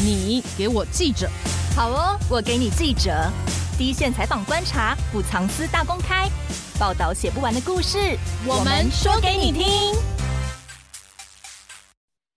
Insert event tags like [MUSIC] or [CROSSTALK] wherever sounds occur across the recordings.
你给我记者，好哦，我给你记者，第一线采访观察，不藏私大公开，报道写不完的故事，我们说给你听。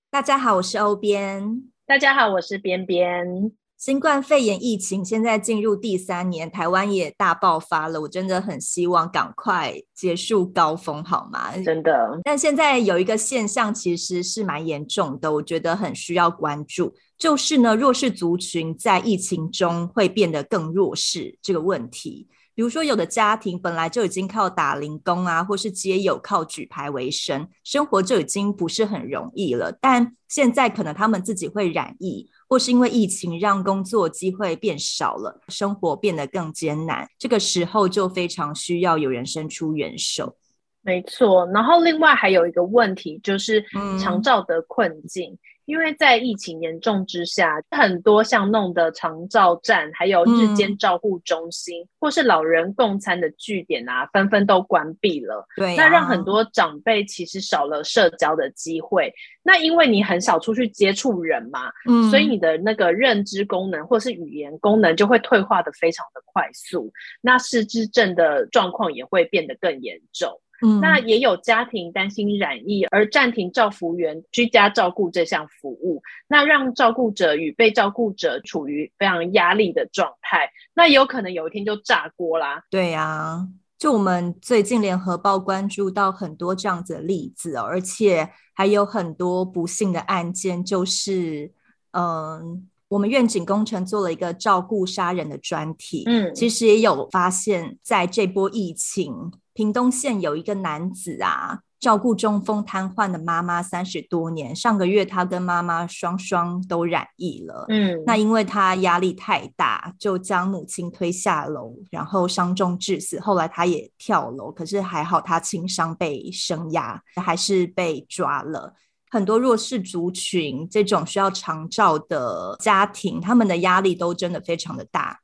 大家好，我是欧编。大家好，我是边边。新冠肺炎疫情现在进入第三年，台湾也大爆发了。我真的很希望赶快结束高峰，好吗？真的。但现在有一个现象，其实是蛮严重的，我觉得很需要关注，就是呢，弱势族群在疫情中会变得更弱势这个问题。比如说，有的家庭本来就已经靠打零工啊，或是街友靠举牌为生，生活就已经不是很容易了。但现在可能他们自己会染疫，或是因为疫情让工作机会变少了，生活变得更艰难。这个时候就非常需要有人伸出援手。没错，然后另外还有一个问题就是长照的困境。嗯因为在疫情严重之下，很多像弄的长照站，还有日间照护中心，嗯、或是老人共餐的据点啊，纷纷都关闭了。对、啊，那让很多长辈其实少了社交的机会。那因为你很少出去接触人嘛，嗯，所以你的那个认知功能或是语言功能就会退化的非常的快速，那失智症的状况也会变得更严重。嗯，那也有家庭担心染疫而暂停照服员居家照顾这项服务，那让照顾者与被照顾者处于非常压力的状态，那有可能有一天就炸锅啦。对呀、啊，就我们最近联合报关注到很多这样子的例子，而且还有很多不幸的案件，就是嗯，我们愿景工程做了一个照顾杀人的专题，嗯，其实也有发现，在这波疫情。屏东县有一个男子啊，照顾中风瘫痪的妈妈三十多年。上个月他跟妈妈双双都染疫了。嗯，那因为他压力太大，就将母亲推下楼，然后伤重致死。后来他也跳楼，可是还好他轻伤被生压，还是被抓了。很多弱势族群这种需要长照的家庭，他们的压力都真的非常的大。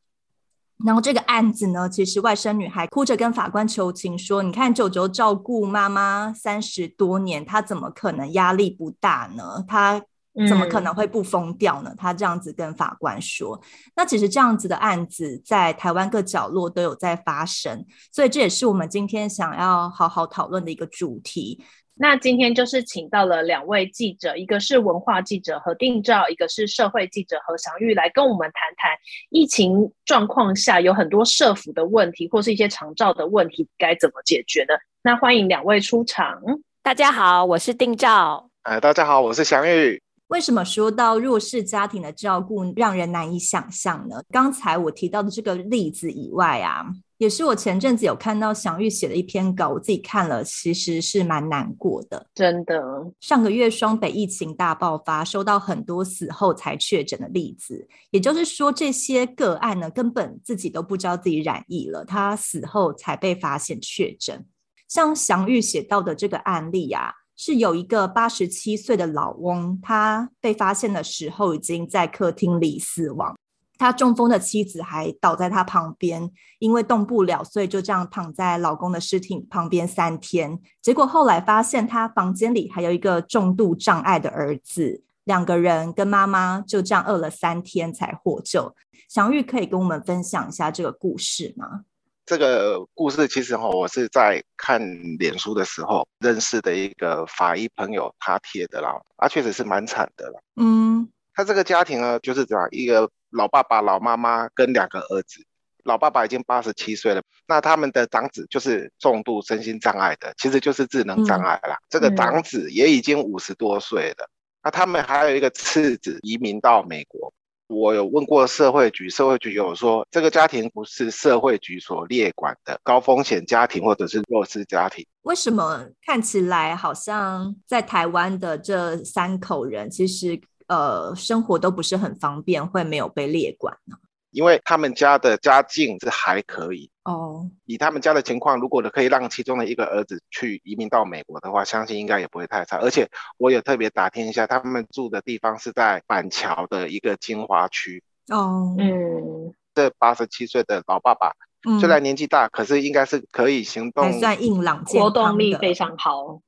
然后这个案子呢，其实外甥女还哭着跟法官求情说：“你看，九九照顾妈妈三十多年，她怎么可能压力不大呢？她怎么可能会不疯掉呢？”她这样子跟法官说。那其实这样子的案子在台湾各角落都有在发生，所以这也是我们今天想要好好讨论的一个主题。那今天就是请到了两位记者，一个是文化记者何定照，一个是社会记者何祥玉，来跟我们谈谈疫情状况下有很多社福的问题，或是一些长照的问题该怎么解决呢？那欢迎两位出场。大家好，我是定照。哎，大家好，我是祥玉。为什么说到弱势家庭的照顾让人难以想象呢？刚才我提到的这个例子以外啊。也是我前阵子有看到祥玉写的一篇稿，我自己看了，其实是蛮难过的。真的，上个月双北疫情大爆发，收到很多死后才确诊的例子，也就是说，这些个案呢，根本自己都不知道自己染疫了，他死后才被发现确诊。像祥玉写到的这个案例啊，是有一个八十七岁的老翁，他被发现的时候已经在客厅里死亡。他中风的妻子还倒在他旁边，因为动不了，所以就这样躺在老公的尸体旁边三天。结果后来发现他房间里还有一个重度障碍的儿子，两个人跟妈妈就这样饿了三天才获救。祥玉可以跟我们分享一下这个故事吗？这个故事其实哈，我是在看脸书的时候认识的一个法医朋友他贴的啦，啊，确实是蛮惨的啦。嗯，他这个家庭呢，就是这样一个。老爸爸、老妈妈跟两个儿子，老爸爸已经八十七岁了，那他们的长子就是重度身心障碍的，其实就是智能障碍啦。嗯、这个长子也已经五十多岁了，那、嗯、他们还有一个次子移民到美国。我有问过社会局，社会局有说这个家庭不是社会局所列管的高风险家庭或者是弱势家庭。为什么看起来好像在台湾的这三口人，其实？呃，生活都不是很方便，会没有被列管呢？因为他们家的家境是还可以哦。以他们家的情况，如果可以让其中的一个儿子去移民到美国的话，相信应该也不会太差。而且我有特别打听一下，他们住的地方是在板桥的一个精华区哦。嗯，这八十七岁的老爸爸，虽然年纪大，嗯，可是应该是可以行动，还算硬朗，活动力非常好。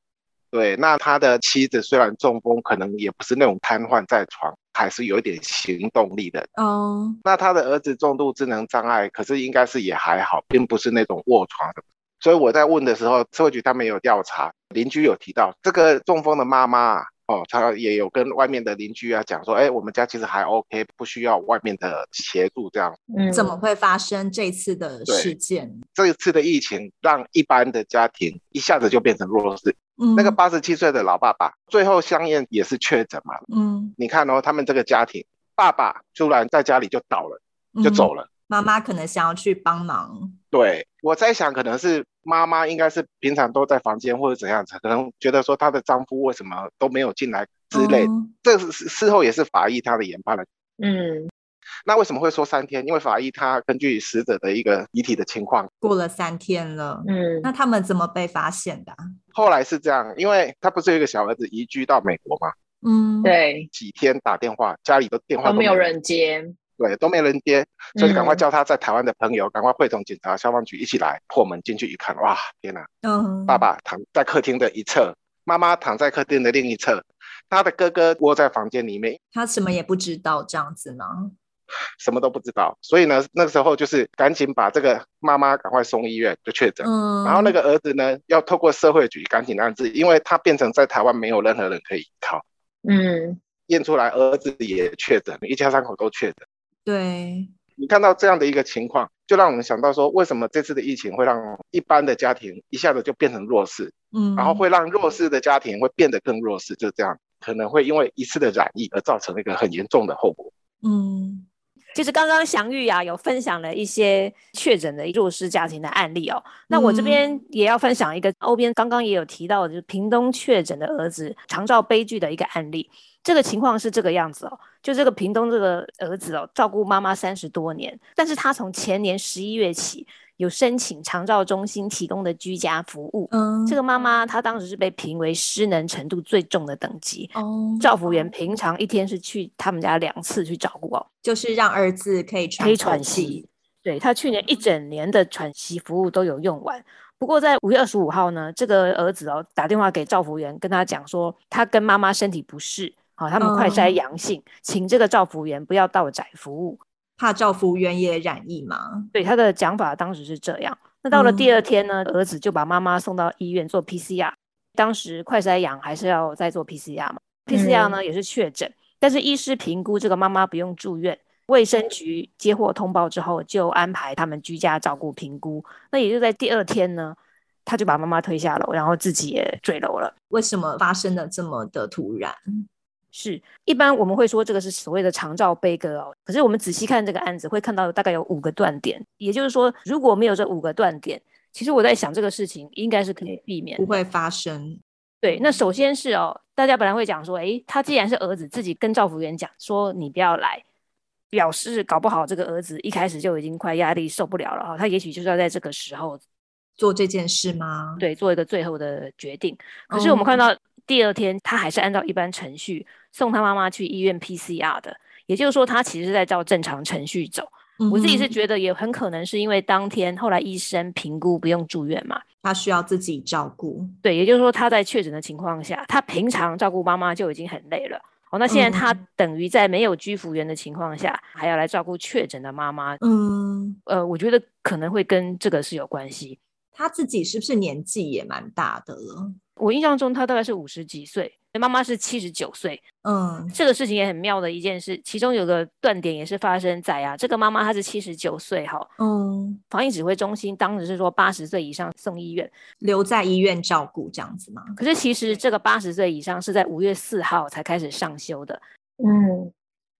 对，那他的妻子虽然中风，可能也不是那种瘫痪在床，还是有一点行动力的。哦，那他的儿子重度智能障碍，可是应该是也还好，并不是那种卧床的。所以我在问的时候，社会局他们有调查，邻居有提到这个中风的妈妈。哦，他也有跟外面的邻居啊讲说，哎，我们家其实还 OK，不需要外面的协助这样。嗯，怎么会发生这次的事件？这一次的疫情让一般的家庭一下子就变成弱势。嗯，那个八十七岁的老爸爸最后相验也是确诊嘛。嗯，你看哦，他们这个家庭，爸爸突然在家里就倒了，就走了。嗯，妈妈可能想要去帮忙。对，我在想，可能是。妈妈应该是平常都在房间或者怎样子，可能觉得说她的丈夫为什么都没有进来之类，嗯、这是事后也是法医他的研判了。嗯，那为什么会说三天？因为法医他根据死者的一个遗体的情况，过了三天了。嗯，那他们怎么被发现的？后来是这样，因为他不是有一个小儿子移居到美国吗？嗯，对，几天打电话，家里的电话都没有人接。对，都没人接，所以赶快叫他在台湾的朋友，嗯、赶快会同警察、消防局一起来破门进去一看，哇，天哪！嗯，爸爸躺在客厅的一侧，妈妈躺在客厅的另一侧，他的哥哥窝在房间里面，他什么也不知道，这样子吗？什么都不知道，所以呢，那个时候就是赶紧把这个妈妈赶快送医院就确诊，嗯，然后那个儿子呢，要透过社会局赶紧安置，因为他变成在台湾没有任何人可以依靠，嗯，验出来儿子也确诊，一家三口都确诊。对，你看到这样的一个情况，就让我们想到说，为什么这次的疫情会让一般的家庭一下子就变成弱势，嗯，然后会让弱势的家庭会变得更弱势，就这样，可能会因为一次的染疫而造成一个很严重的后果。嗯，其实刚刚祥玉啊有分享了一些确诊的弱势家庭的案例哦，那我这边也要分享一个欧边刚刚也有提到的，就是屏东确诊的儿子长照悲剧的一个案例。这个情况是这个样子哦，就这个屏东这个儿子哦，照顾妈妈三十多年，但是他从前年十一月起有申请长照中心提供的居家服务。嗯，这个妈妈她当时是被评为失能程度最重的等级。哦，照服员平常一天是去他们家两次去照顾哦，就是让儿子可以喘可以喘息。对，他去年一整年的喘息服务都有用完。不过在五月二十五号呢，这个儿子哦打电话给照服员，跟他讲说他跟妈妈身体不适。好，他们快筛阳性，嗯，请这个照服员不要到宅服务，怕照服员也染疫嘛。对，他的讲法当时是这样。那到了第二天呢，嗯，儿子就把妈妈送到医院做 PCR，当时快筛阳还是要再做 PCR 嘛？PCR 呢也是确诊，但是医师评估这个妈妈不用住院，卫生局接获通报之后就安排他们居家照顾评估。那也就在第二天呢，他就把妈妈推下楼，然后自己也坠楼了。为什么发生的这么的突然？是，一般我们会说这个是所谓的长照悲歌哦。可是我们仔细看这个案子，会看到大概有五个断点。也就是说，如果没有这五个断点，其实我在想这个事情应该是可以避免，不会发生。对，那首先是哦，大家本来会讲说，诶，他既然是儿子自己跟照服员讲说你不要来，表示搞不好这个儿子一开始就已经快压力受不了了哈，他也许就是要在这个时候做这件事吗？对，做一个最后的决定。可是我们看到。第二天，他还是按照一般程序送他妈妈去医院 PCR 的，也就是说，他其实是在照正常程序走。嗯。我自己是觉得也很可能是因为当天后来医生评估不用住院嘛，他需要自己照顾。对，也就是说他在确诊的情况下，他平常照顾妈妈就已经很累了。哦，那现在他等于在没有居服员的情况下，还要来照顾确诊的妈妈。嗯，呃，我觉得可能会跟这个是有关系。他自己是不是年纪也蛮大的了？我印象中他大概是五十几岁，妈妈是七十九岁。嗯，这个事情也很妙的一件事，其中有个断点也是发生在啊，这个妈妈她是七十九岁哈。嗯，防疫指挥中心当时是说八十岁以上送医院，留在医院照顾这样子吗？可是其实这个八十岁以上是在五月四号才开始上修的。嗯，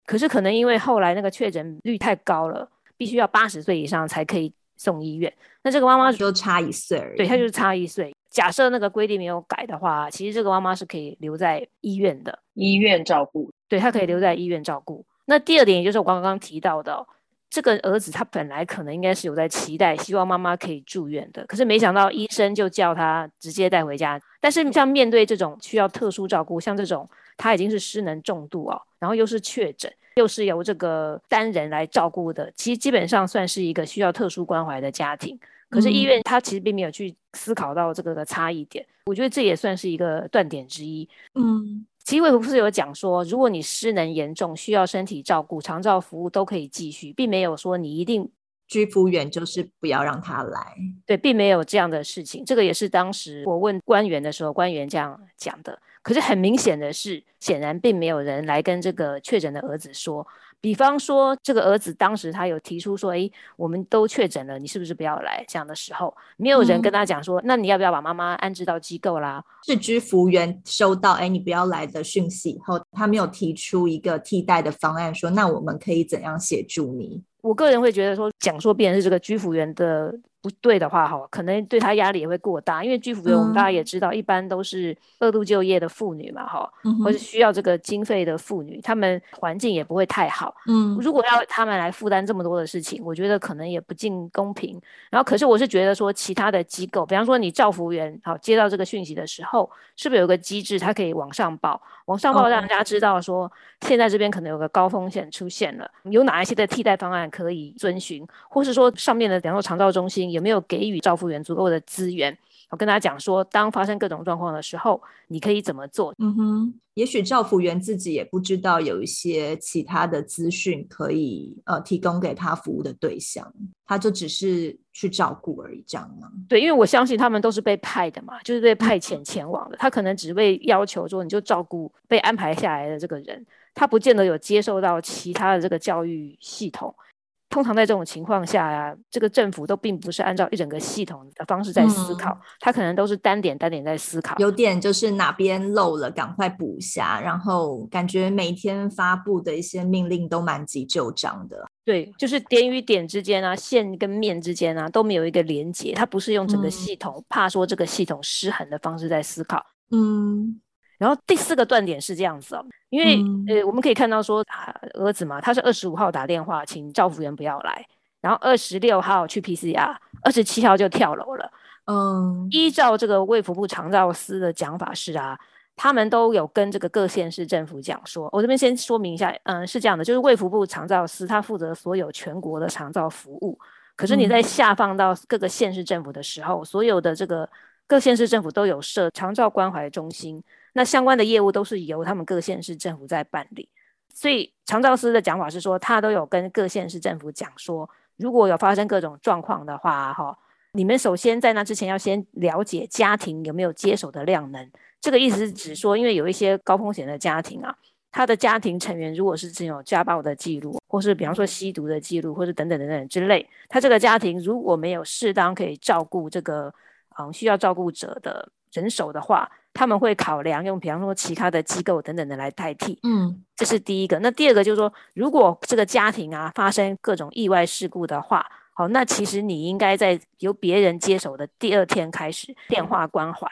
可是可能因为后来那个确诊率太高了，必须要八十岁以上才可以送医院。那这个妈妈就差一岁而已，对，她就是差一岁。假设那个规定没有改的话，其实这个妈妈是可以留在医院的，医院照顾。对，她可以留在医院照顾。那第二点，也就是我刚刚提到的，这个儿子他本来可能应该是有在期待，希望妈妈可以住院的，可是没想到医生就叫他直接带回家。但是像面对这种需要特殊照顾，像这种他已经是失能重度哦，然后又是确诊，又是由这个单人来照顾的，其实基本上算是一个需要特殊关怀的家庭。可是医院他其实并没有去思考到这个的差异点，我觉得这也算是一个断点之一。嗯，其实卫福部是有讲说，如果你失能严重，需要身体照顾，长照服务都可以继续，并没有说你一定。居服员就是不要让他来，对，并没有这样的事情。这个也是当时我问官员的时候，官员这样讲的。可是很明显的是，显然并没有人来跟这个确诊的儿子说。比方说，这个儿子当时他有提出说：“诶，我们都确诊了，你是不是不要来？”这样的时候，没有人跟他讲说：“嗯、那你要不要把妈妈安置到机构啦？”是居服员收到“哎，你不要来”的讯息以后，他没有提出一个替代的方案，说：“那我们可以怎样协助你？”我个人会觉得说，讲说别人是这个居服员的不对的话，哈，可能对他压力也会过大。因为居服员我们大家也知道，一般都是二度就业的妇女嘛，哈、嗯，或是需要这个经费的妇女，他们环境也不会太好。嗯，如果要他们来负担这么多的事情，我觉得可能也不尽公平。然后，可是我是觉得说，其他的机构，比方说你照服员，好，接到这个讯息的时候，是不是有个机制，他可以往上报，往上报，让大家知道说，现在这边可能有个高风险出现了，有哪一些的替代方案。可以遵循，或是说上面的，比方说长照中心有没有给予照护员足够的资源？我跟大家讲说，当发生各种状况的时候，你可以怎么做？嗯哼，也许照服员自己也不知道有一些其他的资讯可以呃提供给他服务的对象，他就只是去照顾而已，这样吗？对，因为我相信他们都是被派的嘛，就是被派遣前往的，他可能只会要求说你就照顾被安排下来的这个人，他不见得有接受到其他的这个教育系统。通常在这种情况下呀、啊，这个政府都并不是按照一整个系统的方式在思考，嗯、他可能都是单点单点在思考，有点就是哪边漏了赶快补一下，然后感觉每天发布的一些命令都蛮急就章的。对，就是点与点之间啊，线跟面之间啊都没有一个连接，它不是用整个系统，嗯、怕说这个系统失衡的方式在思考。嗯。然后第四个断点是这样子哦，因为、嗯、呃，我们可以看到说，啊、儿子嘛，他是二十五号打电话请照服员不要来，然后二十六号去 PCR，二十七号就跳楼了。嗯，依照这个卫福部长照司的讲法是啊，他们都有跟这个各县市政府讲说，我这边先说明一下，嗯，是这样的，就是卫福部长照司他负责所有全国的长照服务，可是你在下放到各个县市政府的时候，嗯、所有的这个各县市政府都有设长照关怀中心。那相关的业务都是由他们各县市政府在办理，所以长照司的讲法是说，他都有跟各县市政府讲说，如果有发生各种状况的话，哈，你们首先在那之前要先了解家庭有没有接手的量能。这个意思是指说，因为有一些高风险的家庭啊，他的家庭成员如果是只有家暴的记录，或是比方说吸毒的记录，或是等等等等之类，他这个家庭如果没有适当可以照顾这个嗯需要照顾者的人手的话。他们会考量用，比方说其他的机构等等的来代替，嗯，这是第一个。那第二个就是说，如果这个家庭啊发生各种意外事故的话，好，那其实你应该在由别人接手的第二天开始电话关怀。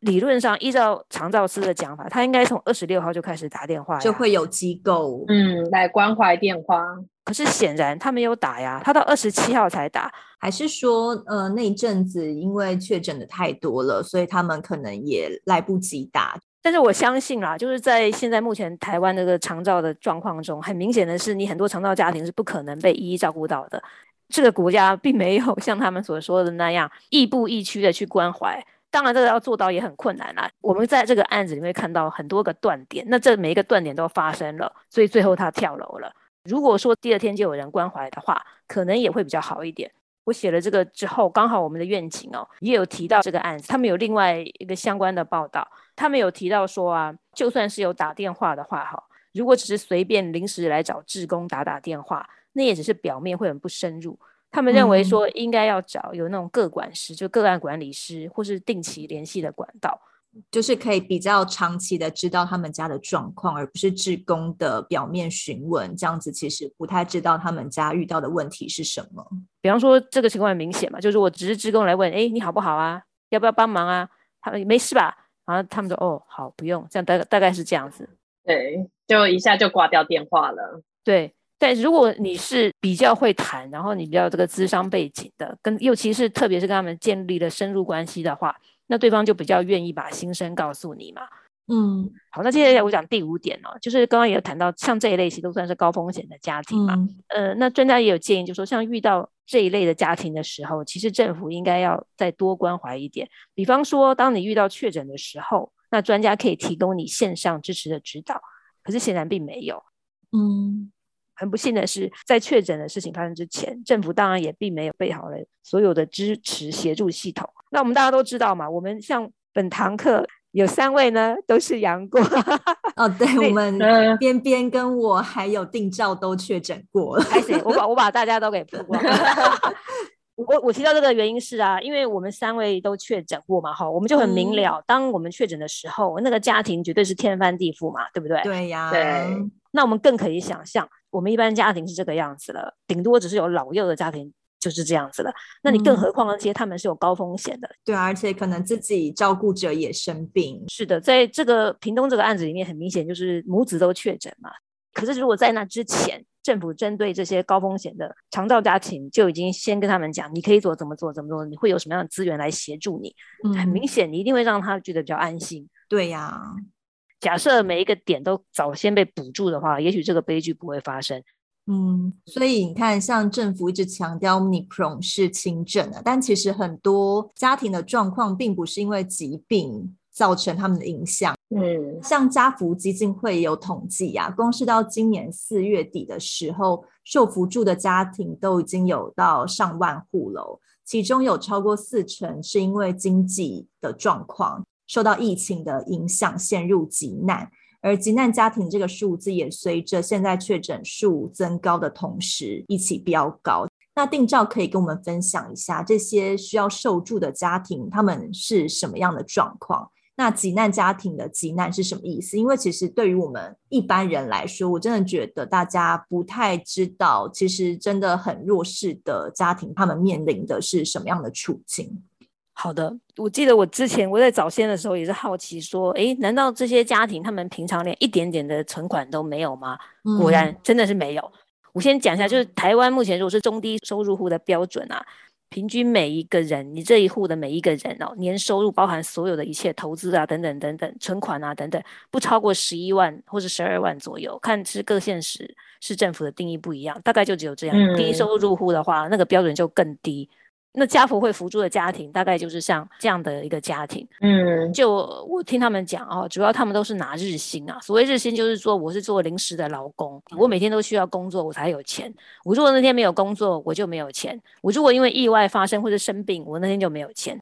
理论上，依照长照司的讲法，他应该从二十六号就开始打电话，就会有机构嗯来关怀电话。可是显然他没有打呀，他到二十七号才打，还是说呃那一阵子因为确诊的太多了，所以他们可能也来不及打。但是我相信啦，就是在现在目前台湾这个长照的状况中，很明显的是，你很多长照家庭是不可能被一一照顾到的。这个国家并没有像他们所说的那样亦步亦趋的去关怀。当然，这个要做到也很困难啦。我们在这个案子里面看到很多个断点，那这每一个断点都发生了，所以最后他跳楼了。如果说第二天就有人关怀的话，可能也会比较好一点。我写了这个之后，刚好我们的院警哦也有提到这个案子，他们有另外一个相关的报道，他们有提到说啊，就算是有打电话的话哈，如果只是随便临时来找志工打打电话，那也只是表面会很不深入。他们认为说，应该要找有那种个管师，就个案管理师，或是定期联系的管道，就是可以比较长期的知道他们家的状况，而不是志工的表面询问，这样子其实不太知道他们家遇到的问题是什么。比方说，这个情况很明显嘛，就是我只是志工来问，哎，你好不好啊？要不要帮忙啊？他们没事吧？然后他们说，哦，好，不用，这样大大概是这样子。对，就一下就挂掉电话了。对。但如果你是比较会谈，然后你比较这个资商背景的，跟尤其是特别是跟他们建立了深入关系的话，那对方就比较愿意把心声告诉你嘛。嗯，好，那接下来我讲第五点哦，就是刚刚也有谈到，像这一类型都算是高风险的家庭嘛。嗯、呃，那专家也有建议，就是说像遇到这一类的家庭的时候，其实政府应该要再多关怀一点。比方说，当你遇到确诊的时候，那专家可以提供你线上支持的指导。可是显然并没有。嗯，很不幸的是，在确诊的事情发生之前，政府当然也并没有备好了所有的支持协助系统。那我们大家都知道嘛，我们像本堂课有三位呢，都是阳过。[LAUGHS] 哦，对，[LAUGHS] 我们边边跟我还有定照都确诊过了。开始，我把我把大家都给曝光。[LAUGHS] 我我提到这个原因是啊，因为我们三位都确诊过嘛，哈，我们就很明了，嗯、当我们确诊的时候，那个家庭绝对是天翻地覆嘛，对不对？对呀，对。那我们更可以想象，我们一般家庭是这个样子了，顶多只是有老幼的家庭就是这样子了。那你更何况那些他们是有高风险的，对啊，而且可能自己照顾者也生病。是的，在这个屏东这个案子里面，很明显就是母子都确诊嘛。可是如果在那之前，政府针对这些高风险的长照家庭，就已经先跟他们讲，你可以做怎么做怎么做，你会有什么样的资源来协助你。嗯，很明显，你一定会让他觉得比较安心。对呀、啊，假设每一个点都早先被补助的话，也许这个悲剧不会发生。嗯，所以你看，像政府一直强调 Omicron 是轻症的，但其实很多家庭的状况并不是因为疾病造成他们的影响。嗯，像家福基金会有统计呀、啊，光是到今年四月底的时候，受扶助的家庭都已经有到上万户了，其中有超过四成是因为经济的状况受到疫情的影响陷入急难。而急难家庭这个数字也随着现在确诊数增高的同时一起飙高。那定照可以跟我们分享一下这些需要受助的家庭，他们是什么样的状况？那急难家庭的急难是什么意思？因为其实对于我们一般人来说，我真的觉得大家不太知道，其实真的很弱势的家庭，他们面临的是什么样的处境。好的，我记得我之前我在早先的时候也是好奇说，诶，难道这些家庭他们平常连一点点的存款都没有吗？嗯、果然真的是没有。我先讲一下，就是台湾目前如果是中低收入户的标准啊，平均每一个人，你这一户的每一个人哦，年收入包含所有的一切投资啊等等等等，存款啊等等，不超过十一万或者十二万左右，看是各县市市政府的定义不一样，大概就只有这样。嗯、低收入户的话，那个标准就更低。那家福会扶助的家庭，大概就是像这样的一个家庭。嗯，就我听他们讲哦，主要他们都是拿日薪啊。所谓日薪，就是说我是做临时的劳工，我每天都需要工作，我才有钱。我如果那天没有工作，我就没有钱。我如果因为意外发生或者生病，我那天就没有钱。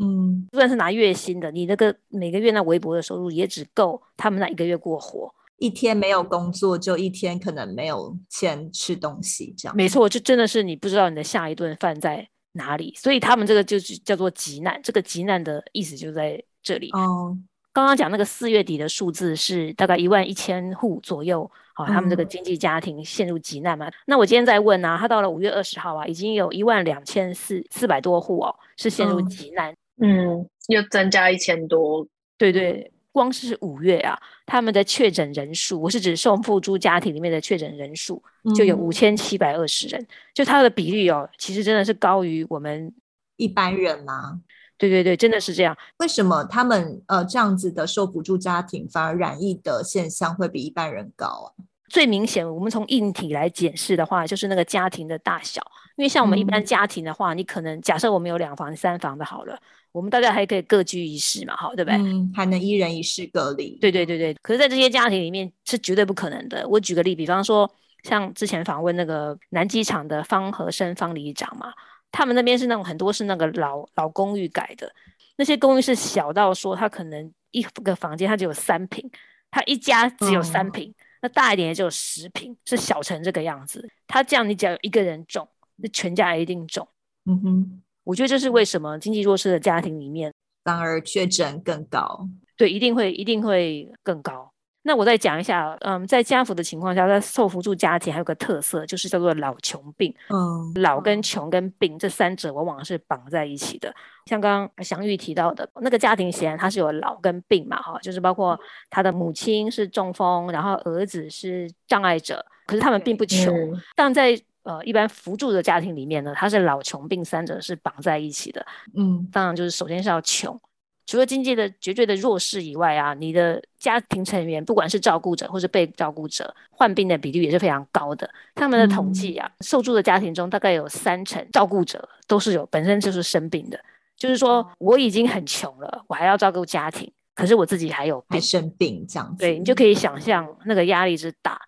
嗯，就算是拿月薪的，你那个每个月那微薄的收入，也只够他们那一个月过活。一天没有工作，就一天可能没有钱吃东西，这样。没错，就真的是你不知道你的下一顿饭在哪里？所以他们这个就是叫做急难，这个急难的意思就在这里。哦，刚刚讲那个四月底的数字是大概一万一千户左右，好、哦，他们这个经济家庭陷入急难嘛。嗯、那我今天在问啊，他到了五月二十号啊，已经有一万两千四四百多户哦，是陷入急难。嗯，又增加一千多，对对。光是五月啊，他们的确诊人数，我是指受扶助家庭里面的确诊人数，就有五千七百二十人，嗯、就它的比例哦，其实真的是高于我们一般人吗？对对对，真的是这样。为什么他们呃这样子的受补助家庭反而染疫的现象会比一般人高啊？最明显，我们从硬体来检视的话，就是那个家庭的大小，因为像我们一般家庭的话，嗯、你可能假设我们有两房三房的好了。我们大家还可以各居一室嘛，好，对不对？嗯，还能一人一室隔离。对对对对。可是，在这些家庭里面是绝对不可能的。我举个例，比方说，像之前访问那个南机场的方和生方里长嘛，他们那边是那种很多是那个老老公寓改的，那些公寓是小到说，他可能一个房间他只有三平，他一家只有三平，嗯、那大一点也只有十平，是小成这个样子。他这样，你只要有一个人中，那全家一定中。嗯哼。我觉得这是为什么经济弱势的家庭里面反而确诊更高？对，一定会一定会更高。那我再讲一下，嗯，在家福的情况下，在受扶助家庭还有个特色，就是叫做老穷病。嗯，老跟穷跟病这三者往往是绑在一起的。像刚刚祥玉提到的那个家庭，显然他是有老跟病嘛，哈，就是包括他的母亲是中风，然后儿子是障碍者，可是他们并不穷，嗯、但在呃，一般扶助的家庭里面呢，它是老穷病三者是绑在一起的。嗯，当然就是首先是要穷，除了经济的绝对的弱势以外啊，你的家庭成员不管是照顾者或是被照顾者，患病的比率也是非常高的。他们的统计啊，嗯、受助的家庭中大概有三成照顾者都是有本身就是生病的，就是说我已经很穷了，我还要照顾家庭，可是我自己还有病还生病这样子，对，你就可以想象那个压力之大。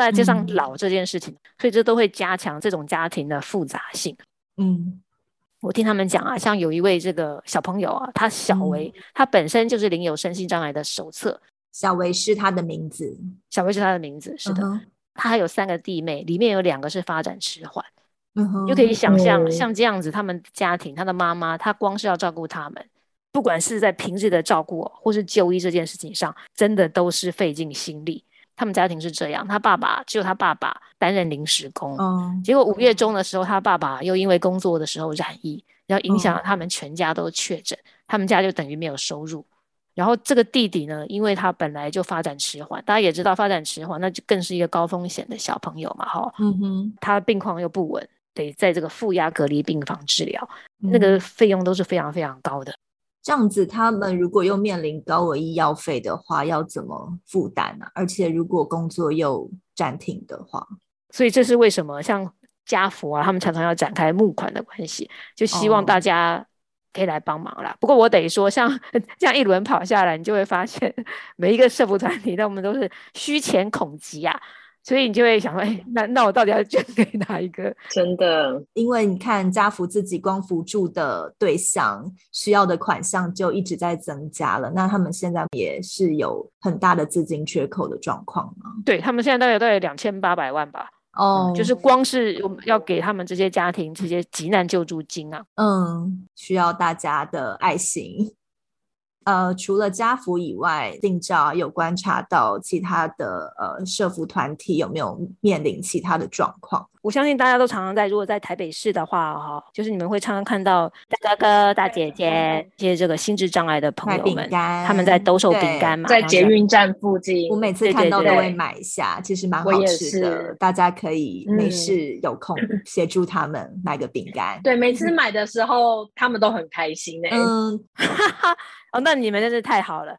再加上老这件事情，嗯、所以这都会加强这种家庭的复杂性。嗯。我听他们讲啊，像有一位这个小朋友啊，他小维，嗯、他本身就是领有身心障碍的手册。小维是他的名字，小维是他的名字，是的。他还有三个弟妹，里面有两个是发展迟缓。嗯哼，就可以想象，嗯、像这样子，他们家庭，他的妈妈，他光是要照顾他们，不管是在平日的照顾或是就医这件事情上，真的都是费尽心力。他们家庭是这样，他爸爸只有他爸爸担任临时工，嗯、结果五月中的时候，他爸爸又因为工作的时候染疫，然后影响了他们全家都确诊，嗯、他们家就等于没有收入。然后这个弟弟呢，因为他本来就发展迟缓，大家也知道发展迟缓，那就更是一个高风险的小朋友嘛，哈，嗯哼，他病况又不稳，得在这个负压隔离病房治疗，嗯、那个费用都是非常非常高的。这样子，他们如果又面临高额医药费的话，要怎么负担呢？而且如果工作又暂停的话，所以这是为什么像家福啊，他们常常要展开募款的关系，就希望大家可以来帮忙啦。哦、不过我得说，像这样一轮跑下来，你就会发现 [LAUGHS] 每一个社福团体，那我们都是虚钱恐急啊。所以你就会想说，哎，那那我到底要捐给哪一个？真的，因为你看家福自己光扶助的对象需要的款项就一直在增加了，那他们现在也是有很大的资金缺口的状况吗？对，他们现在大概大概两千八百万吧。哦、嗯，就是光是要给他们这些家庭这些急难救助金啊，嗯，需要大家的爱心。呃，除了家福以外，定照有观察到其他的呃社福团体有没有面临其他的状况？我相信大家都常常在，如果在台北市的话，哈，就是你们会常常看到大哥哥、大姐姐一些这个心智障碍的朋友们，他们在兜售饼干嘛，在捷运站附近，我每次看到都会买一下，其实蛮好吃的，大家可以没事有空 [LAUGHS] 协助他们买个饼干。对，每次买的时候他们都很开心哎。嗯，哈 [LAUGHS] 哈。哦，那你们真是太好了。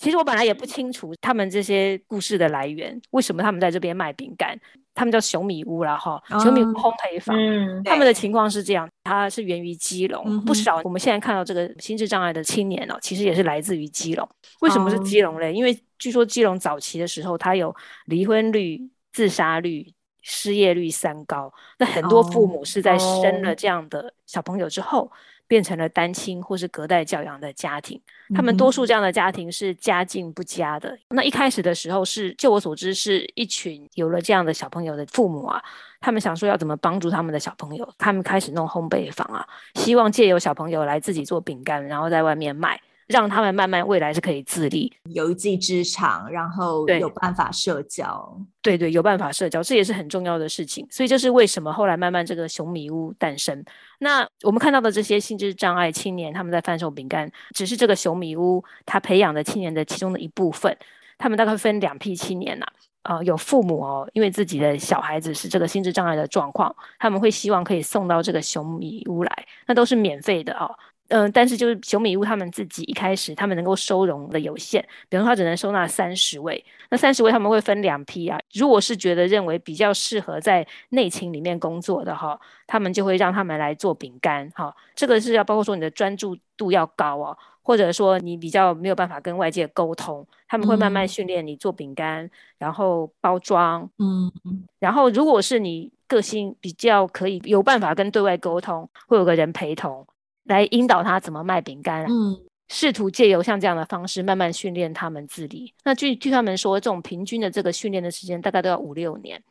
其实我本来也不清楚他们这些故事的来源，为什么他们在这边卖饼干？他们叫熊米屋啦，哈，熊米屋烘焙坊。嗯，他们的情况是这样，它是源于基隆，嗯、不少我们现在看到这个心智障碍的青年哦，其实也是来自于基隆。为什么是基隆嘞？嗯、因为据说基隆早期的时候，它有离婚率、自杀率、失业率三高，那很多父母是在生了这样的小朋友之后。变成了单亲或是隔代教养的家庭，他们多数这样的家庭是家境不佳的。嗯、那一开始的时候是，就我所知，是一群有了这样的小朋友的父母啊，他们想说要怎么帮助他们的小朋友，他们开始弄烘焙坊啊，希望借由小朋友来自己做饼干，然后在外面卖。让他们慢慢未来是可以自立，有一技之长，然后有办法社交。对对，有办法社交，这也是很重要的事情。所以这是为什么后来慢慢这个熊米屋诞生。那我们看到的这些心智障碍青年，他们在贩售饼干，只是这个熊米屋他培养的青年的其中的一部分。他们大概分两批青年呐、啊，呃，有父母哦，因为自己的小孩子是这个心智障碍的状况，他们会希望可以送到这个熊米屋来，那都是免费的哦。嗯、呃，但是就是熊米屋他们自己一开始，他们能够收容的有限，比如说他只能收纳三十位，那三十位他们会分两批啊。如果是觉得认为比较适合在内勤里面工作的哈，他们就会让他们来做饼干哈。这个是要包括说你的专注度要高哦，或者说你比较没有办法跟外界沟通，他们会慢慢训练你做饼干，嗯、然后包装，嗯，然后如果是你个性比较可以有办法跟对外沟通，会有个人陪同。来引导他怎么卖饼干，嗯，试图借由像这样的方式慢慢训练他们自理。那据据他们说，这种平均的这个训练的时间大概都要五六年。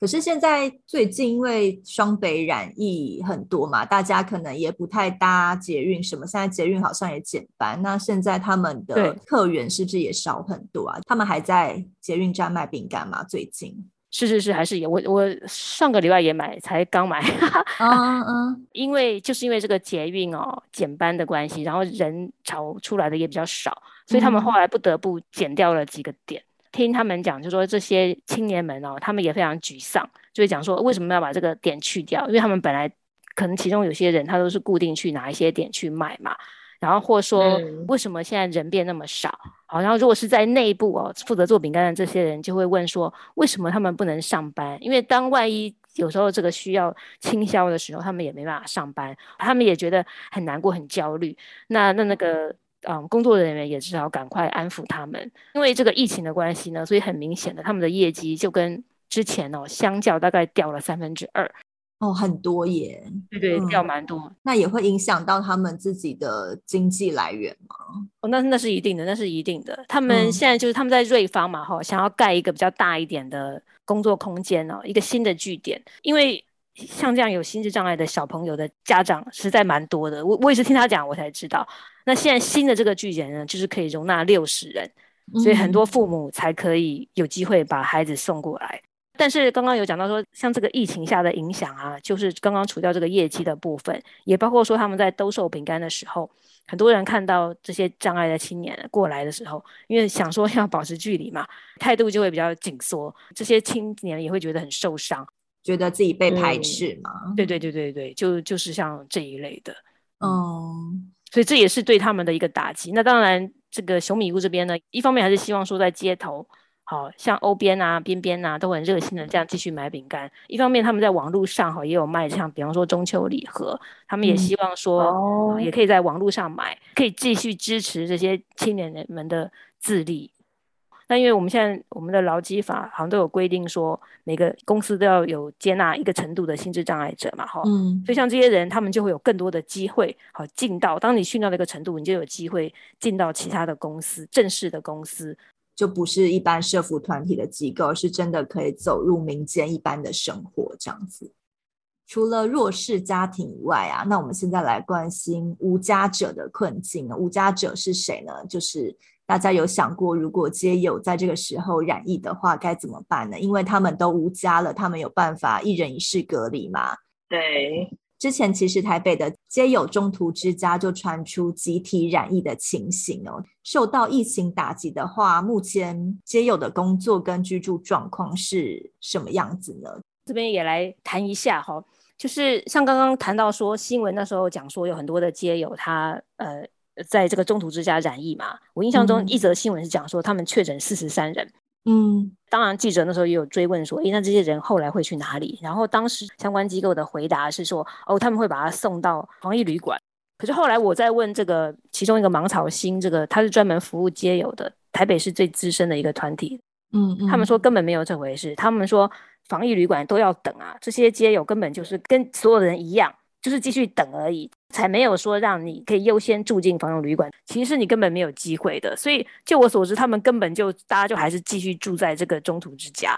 可是现在最近因为双北染疫很多嘛，大家可能也不太搭捷运什么。现在捷运好像也减班，那现在他们的客源是不是也少很多啊？他们还在捷运站卖饼干吗？最近？是是是，还是有我我上个礼拜也买，才刚买，[LAUGHS] 嗯嗯，[LAUGHS] 因为就是因为这个捷运哦减班的关系，然后人潮出来的也比较少，所以他们后来不得不减掉了几个点。嗯、听他们讲，就说这些青年们哦，他们也非常沮丧，就会讲说为什么要把这个点去掉？因为他们本来可能其中有些人他都是固定去哪一些点去卖嘛。然后或者说为什么现在人变那么少？好，然后如果是在内部哦，负责做饼干的这些人就会问说，为什么他们不能上班？因为当万一有时候这个需要倾销的时候，他们也没办法上班，他们也觉得很难过、很焦虑。那那那个嗯，工作人员也只好赶快安抚他们。因为这个疫情的关系呢，所以很明显的，他们的业绩就跟之前哦相较大概掉了三分之二。哦，很多耶，对对，掉蛮多，嗯，那也会影响到他们自己的经济来源吗？哦，那那是一定的，那是一定的。他们现在就是他们在瑞芳嘛，哈，嗯，想要盖一个比较大一点的工作空间哦，一个新的据点。因为像这样有心智障碍的小朋友的家长实在蛮多的，我我也是听他讲，我才知道。那现在新的这个据点呢，就是可以容纳六十人，所以很多父母才可以有机会把孩子送过来。但是刚刚有讲到说，像这个疫情下的影响啊，就是刚刚除掉这个业绩的部分，也包括说他们在兜售饼干的时候，很多人看到这些障碍的青年过来的时候，因为想说要保持距离嘛，态度就会比较紧缩，这些青年也会觉得很受伤，觉得自己被排斥嘛。嗯、对对对对对，就就是像这一类的，嗯，所以这也是对他们的一个打击。那当然，这个熊米屋这边呢，一方面还是希望说在街头。好像欧边啊、边边啊都很热心的这样继续买饼干。一方面他们在网络上哈也有卖，像比方说中秋礼盒，他们也希望说、嗯哦、也可以在网络上买，可以继续支持这些青年人们的自立。那因为我们现在我们的劳基法好像都有规定说，每个公司都要有接纳一个程度的心智障碍者嘛，哈，嗯，所以像这些人他们就会有更多的机会，好进到当你训到那个程度，你就有机会进到其他的公司，正式的公司。就不是一般社福团体的机构，是真的可以走入民间一般的生活这样子。除了弱势家庭以外啊，那我们现在来关心无家者的困境。无家者是谁呢？就是大家有想过，如果街友在这个时候染疫的话，该怎么办呢？因为他们都无家了，他们有办法一人一室隔离吗？对。之前其实台北的街友中途之家就传出集体染疫的情形哦。受到疫情打击的话，目前街友的工作跟居住状况是什么样子呢？这边也来谈一下哈，就是像刚刚谈到说新闻那时候讲说有很多的街友他呃在这个中途之家染疫嘛，我印象中一则新闻是讲说他们确诊四十三人。嗯，当然，记者那时候也有追问说，诶，那这些人后来会去哪里？然后当时相关机构的回答是说，哦，他们会把他送到防疫旅馆。可是后来我在问这个其中一个芒草心，这个他是专门服务街友的，台北市最资深的一个团体，嗯，嗯，他们说根本没有这回事，他们说防疫旅馆都要等啊，这些街友根本就是跟所有人一样。就是继续等而已，才没有说让你可以优先住进防疫旅馆。其实你根本没有机会的。所以就我所知，他们根本就大家就还是继续住在这个中途之家，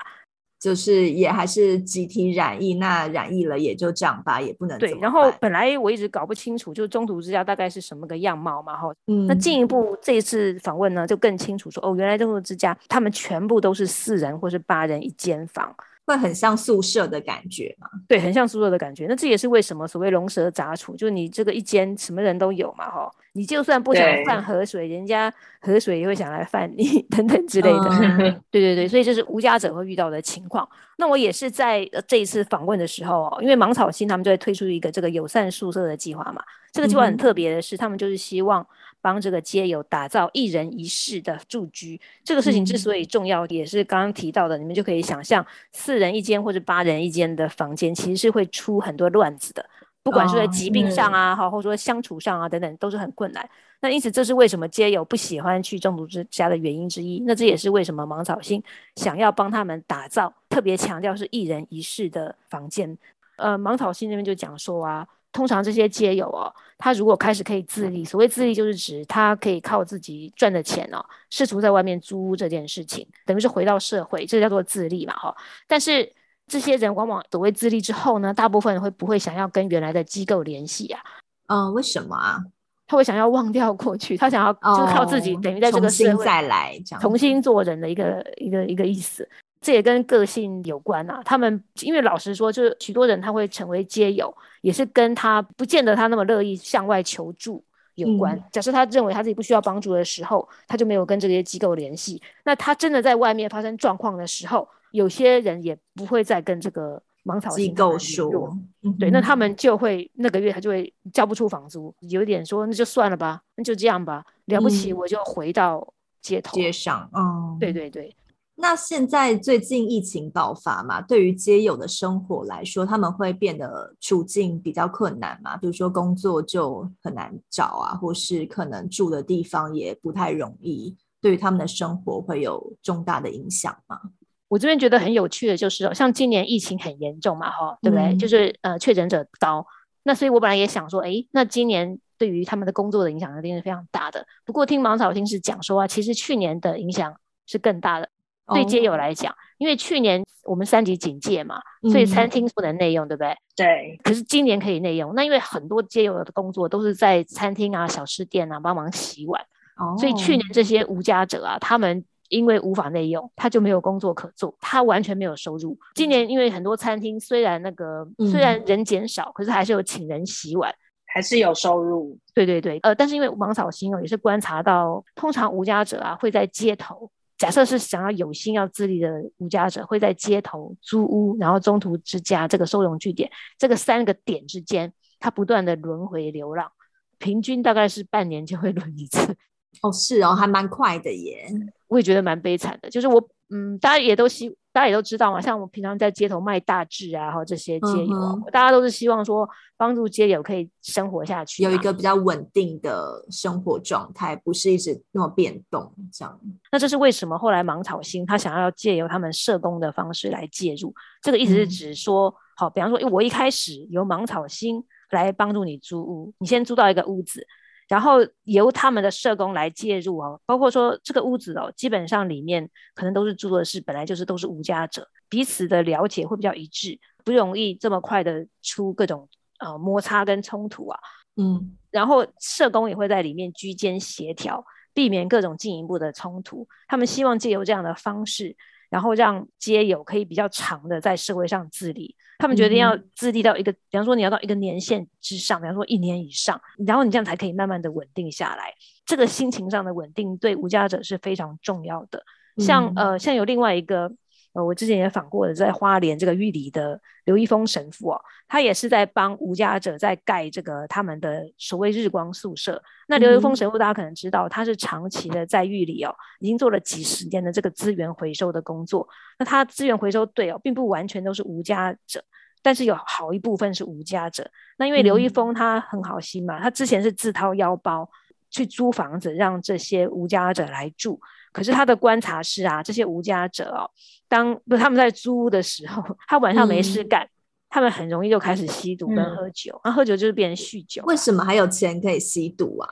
就是也还是集体染疫。那染疫了也就这样吧，也不能对。然后本来我一直搞不清楚，就中途之家大概是什么个样貌嘛，哈。嗯。那进一步这一次访问呢，就更清楚说，哦，原来中途之家他们全部都是四人或是八人一间房。会很像宿舍的感觉吗？对，很像宿舍的感觉。那这也是为什么所谓龙蛇杂处，就是你这个一间什么人都有嘛，哈。你就算不想犯河水，人家河水也会想来犯你 [LAUGHS] 等等之类的。嗯、[LAUGHS] 对对对，所以这是无家者会遇到的情况。那我也是在这一次访问的时候，因为芒草心他们就会推出一个这个友善宿舍的计划嘛。这个计划很特别的是，他们就是希望。帮这个街友打造一人一室的住居，这个事情之所以重要，也是刚刚提到的，你们就可以想象，四人一间或者八人一间的房间，其实是会出很多乱子的，不管是在疾病上啊，好，或者说相处上啊等等，都是很困难。那因此，这是为什么街友不喜欢去中毒之家的原因之一。那这也是为什么芒草心想要帮他们打造，特别强调是一人一室的房间。呃，芒草心那边就讲说啊。通常这些街友哦，他如果开始可以自立，所谓自立就是指他可以靠自己赚的钱哦，试图在外面租屋这件事情，等于是回到社会，这叫做自立嘛哈。但是这些人往往所谓自立之后呢，大部分人会不会想要跟原来的机构联系啊？嗯，为什么啊？他会想要忘掉过去，他想要就靠自己，等于在这个社会再来，重新做人的一个一个一个意思。这也跟个性有关啊。他们因为老实说，就是许多人他会成为街友，也是跟他不见得他那么乐意向外求助有关。假设他认为他自己不需要帮助的时候，他就没有跟这些机构联系。那他真的在外面发生状况的时候，有些人也不会再跟这个芒草机构说，对，那他们就会那个月他就会交不出房租，有一点说那就算了吧，那就这样吧，了不起我就回到街头街上，嗯，对对对。那现在最近疫情爆发嘛，对于街友的生活来说，他们会变得处境比较困难嘛？比如说工作就很难找啊，或是可能住的地方也不太容易，对于他们的生活会有重大的影响吗？我这边觉得很有趣的就是，像今年疫情很严重嘛，哈，对不对？嗯、就是呃确诊者高，那所以我本来也想说，哎，那今年对于他们的工作的影响一定是非常大的。不过听芒草心是讲说啊，其实去年的影响是更大的。对街友来讲，哦，因为去年我们三级警戒嘛，所以餐厅不能内用，嗯，对不对？对。可是今年可以内用，那因为很多街友的工作都是在餐厅啊、小吃店啊帮忙洗碗，哦，所以去年这些无家者啊，他们因为无法内用，他就没有工作可做，他完全没有收入。今年因为很多餐厅虽然那个，嗯，虽然人减少，可是还是有请人洗碗，还是有收入。对对对，呃，但是因为芒草心哦，也是观察到，通常无家者啊会在街头。假设是想要有心要自立的无家者，会在街头租屋，然后中途之家这个收容据点，这个三个点之间，他不断的轮回流浪，平均大概是半年就会轮一次。哦，是哦，还蛮快的耶。我也觉得蛮悲惨的，就是我，嗯，大家也都希，大家也都知道嘛，像我们平常在街头卖大志啊，或这些街友，嗯，大家都是希望说帮助街友可以生活下去，有一个比较稳定的生活状态，不是一直那么变动这样。那这是为什么？后来芒草心他想要借由他们社工的方式来介入，这个意思是指说，嗯，好，比方说，我一开始由芒草心来帮助你租屋，你先租到一个屋子。然后由他们的社工来介入哦，包括说这个屋子哦，基本上里面可能都是住的是本来就是都是无家者，彼此的了解会比较一致，不容易这么快的出各种呃摩擦跟冲突啊。嗯，然后社工也会在里面居间协调，避免各种进一步的冲突。他们希望借由这样的方式。然后让街友可以比较长的在社会上自立，他们决定要自立到一个，嗯、比方说你要到一个年限之上，比方说一年以上，然后你这样才可以慢慢的稳定下来。这个心情上的稳定对无家者是非常重要的。像、嗯、呃，像有另外一个。呃，我之前也访过的，在花莲这个玉里的刘一峰神父哦，他也是在帮无家者在盖这个他们的所谓日光宿舍。那刘一峰神父大家可能知道，他是长期的在玉里哦，已经做了几十年的这个资源回收的工作。那他资源回收队哦，并不完全都是无家者，但是有好一部分是无家者。那因为刘一峰他很好心嘛，他之前是自掏腰包去租房子，让这些无家者来住。可是他的观察是啊，这些无家者哦，当不是他们在租屋的时候，他晚上没事干，嗯，他们很容易就开始吸毒跟喝酒，那，嗯啊，喝酒就是变成酗酒。为什么还有钱可以吸毒啊？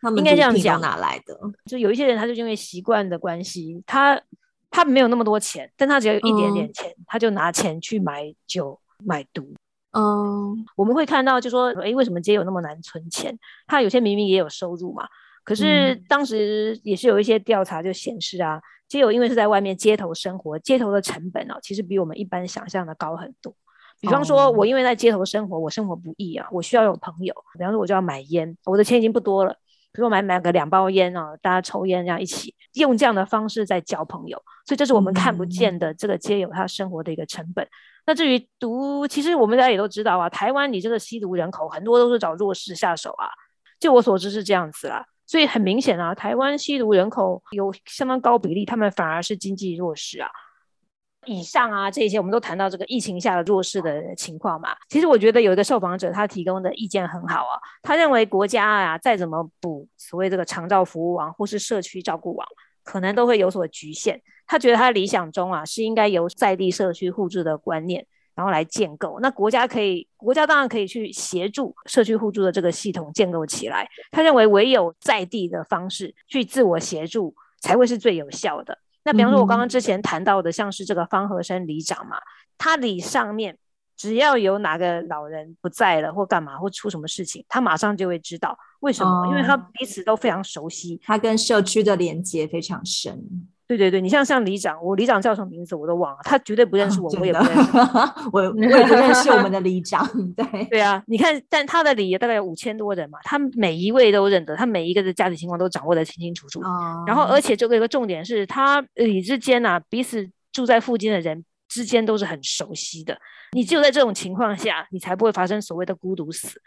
他们应该这样讲，哪来的？就有一些人，他就因为习惯的关系，他他没有那么多钱，但他只要有一点点钱，嗯，他就拿钱去买酒买毒。嗯，我们会看到就说，哎，为什么街有那么难存钱？他有些明明也有收入嘛。可是当时也是有一些调查就显示啊，街友因为是在外面街头生活，街头的成本哦，其实比我们一般想象的高很多。比方说，我因为在街头生活，我生活不易啊，我需要有朋友。比方说，我就要买烟，我的钱已经不多了，比如我买买个两包烟啊，大家抽烟这样一起用这样的方式在交朋友。所以这是我们看不见的这个街友他生活的一个成本。那至于毒，其实我们大家也都知道啊，台湾你这个吸毒人口很多都是找弱势下手啊，就我所知是这样子啦。所以很明显啊，台湾吸毒人口有相当高比例，他们反而是经济弱势啊。以上啊，这些我们都谈到这个疫情下的弱势的情况嘛。其实我觉得有一个受访者他提供的意见很好啊，他认为国家啊再怎么补所谓这个长照服务网或是社区照顾网，可能都会有所局限。他觉得他理想中啊是应该由在地社区互助的观念。然后来建构，那国家可以，国家当然可以去协助社区互助的这个系统建构起来。他认为唯有在地的方式去自我协助，才会是最有效的。那比方说，我刚刚之前谈到的，像是这个方和生里长嘛，他里上面只要有哪个老人不在了或干嘛或出什么事情，他马上就会知道为什么，因为他彼此都非常熟悉，他跟社区的连接非常深。对对对，你像像里长，我里长叫什么名字我都忘了，他绝对不认识我，哦、我也不认识，[LAUGHS] 我我也不认识我们的里长。[LAUGHS] 对对啊，你看，但他的里也大概有五千多人嘛，他每一位都认得，他每一个的家庭情况都掌握的清清楚楚。哦、然后，而且这个一个重点是他里之间呐、啊，彼此住在附近的人之间都是很熟悉的。你只有在这种情况下，你才不会发生所谓的孤独死。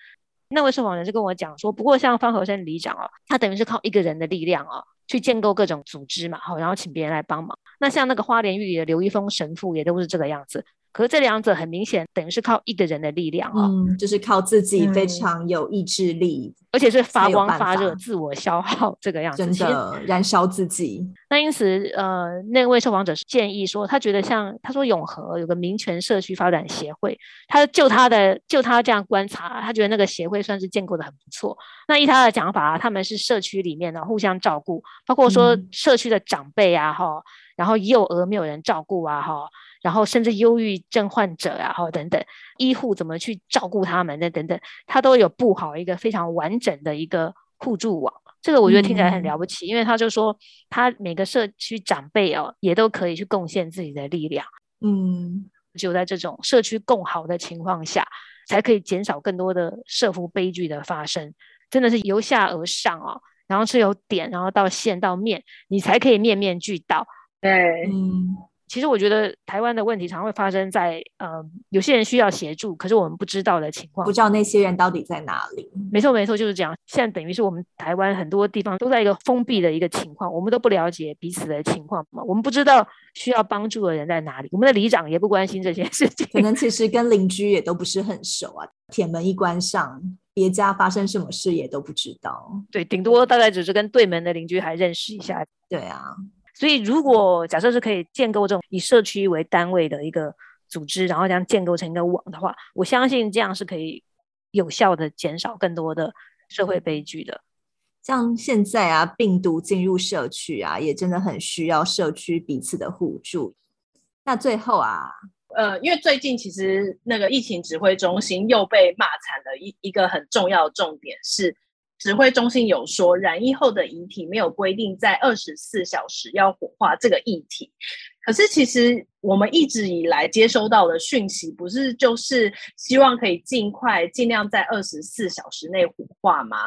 那位受访人就跟我讲说，不过像方和生里长哦，他等于是靠一个人的力量哦，去建构各种组织嘛，好，然后请别人来帮忙。那像那个花莲玉里的刘一峰神父也都是这个样子。可是这两者很明显，等于是靠一个人的力量哦，嗯，就是靠自己非常有意志力，嗯、而且是发光发热、自我消耗这个样子，真的燃烧自己。那因此，呃，那位受访者是建议说，他觉得像他说永和有个民权社区发展协会，他就他的就他这样观察，他觉得那个协会算是建构的很不错。那依他的讲法，他们是社区里面的互相照顾，包括说社区的长辈啊，哈、嗯，然后幼儿没有人照顾啊，哈。然后甚至忧郁症患者啊，或等等，医护怎么去照顾他们的等等，他都有布好一个非常完整的一个互助网。这个我觉得听起来很了不起，嗯、因为他就说他每个社区长辈哦，也都可以去贡献自己的力量。嗯，只有在这种社区共好的情况下，才可以减少更多的社福悲剧的发生。真的是由下而上哦，然后是由点，然后到线到面，你才可以面面俱到。对，嗯。其实我觉得台湾的问题常会发生在，呃，有些人需要协助，可是我们不知道的情况，不知道那些人到底在哪里。没错，没错，就是这样。现在等于是我们台湾很多地方都在一个封闭的一个情况，我们都不了解彼此的情况嘛，我们不知道需要帮助的人在哪里，我们的里长也不关心这些事情，可能其实跟邻居也都不是很熟啊。铁门一关上，别家发生什么事也都不知道。对，顶多大概只是跟对门的邻居还认识一下。对啊。所以，如果假设是可以建构这种以社区为单位的一个组织，然后这样建构成一个网的话，我相信这样是可以有效的减少更多的社会悲剧的。像现在啊，病毒进入社区啊，也真的很需要社区彼此的互助。那最后啊，呃，因为最近其实那个疫情指挥中心又被骂惨了，一一个很重要的重点是。指挥中心有说，染疫后的遗体没有规定在二十四小时要火化这个议题。可是，其实我们一直以来接收到的讯息，不是就是希望可以尽快、尽量在二十四小时内火化吗？